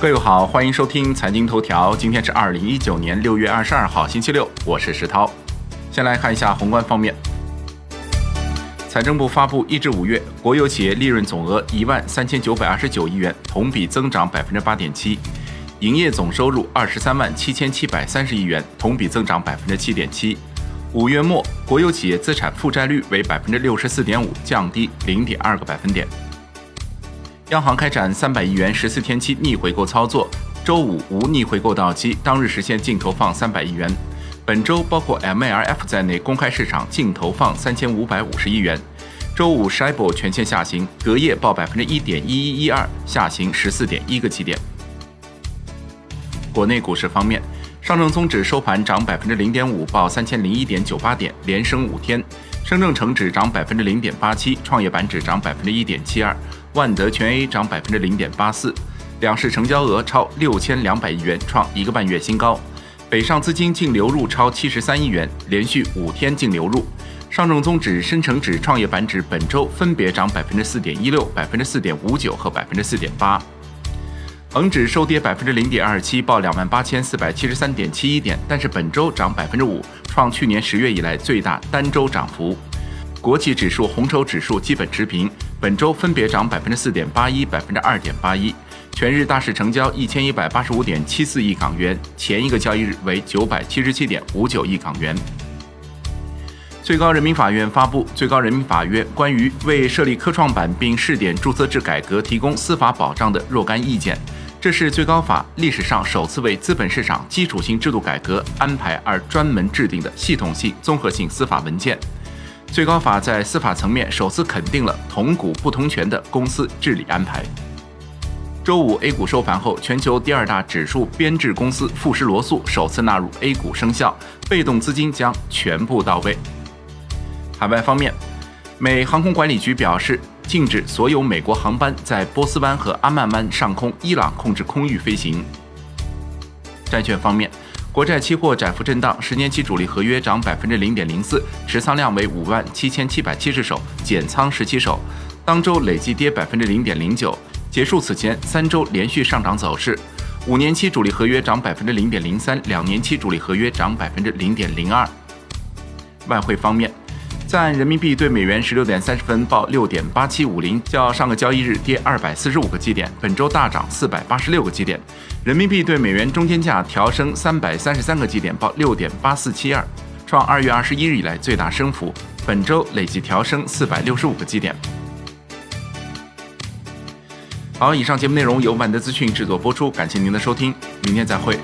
各位好，欢迎收听财经头条。今天是二零一九年六月二十二号，星期六，我是石涛。先来看一下宏观方面，财政部发布一至五月国有企业利润总额一万三千九百二十九亿元，同比增长百分之八点七；营业总收入二十三万七千七百三十亿元，同比增长百分之七点七。五月末，国有企业资产负债率为百分之六十四点五，降低零点二个百分点。央行开展三百亿元十四天期逆回购操作，周五无逆回购到期，当日实现净投放三百亿元。本周包括 MLF 在内公开市场净投放三千五百五十亿元。周五 s h i b o 全线下行，隔夜报百分之一点一一一二，下行十四点一个基点。国内股市方面，上证综指收盘涨百分之零点五，报三千零一点九八点，连升五天。深证成指涨百分之零点八七，创业板指涨百分之一点七二。万德全 A 涨百分之零点八四，两市成交额超六千两百亿元，创一个半月新高。北上资金净流入超七十三亿元，连续五天净流入。上证综指、深成指、创业板指本周分别涨百分之四点一六、百分之四点五九和百分之四点八。恒指收跌百分之零点二七，报两万八千四百七十三点七一点，但是本周涨百分之五，创去年十月以来最大单周涨幅。国企指数、红筹指数基本持平，本周分别涨百分之四点八一、百分之二点八一。全日大市成交一千一百八十五点七四亿港元，前一个交易日为九百七十七点五九亿港元。最高人民法院发布《最高人民法院关于为设立科创板并试点注册制改革提供司法保障的若干意见》，这是最高法历史上首次为资本市场基础性制度改革安排而专门制定的系统性综合性司法文件。最高法在司法层面首次肯定了同股不同权的公司治理安排。周五 A 股收盘后，全球第二大指数编制公司富时罗素首次纳入 A 股生效，被动资金将全部到位。海外方面，美航空管理局表示禁止所有美国航班在波斯湾和阿曼湾上空伊朗控制空域飞行。债券方面。国债期货窄幅震荡，十年期主力合约涨百分之零点零四，持仓量为五万七千七百七十手，减仓十七手。当周累计跌百分之零点零九，结束此前三周连续上涨走势。五年期主力合约涨百分之零点零三，两年期主力合约涨百分之零点零二。外汇方面。在人民币对美元十六点三十分报六点八七五零，较上个交易日跌二百四十五个基点，本周大涨四百八十六个基点。人民币对美元中间价调升三百三十三个基点，报六点八四七二，创二月二十一日以来最大升幅。本周累计调升四百六十五个基点。好，以上节目内容由万德资讯制作播出，感谢您的收听，明天再会。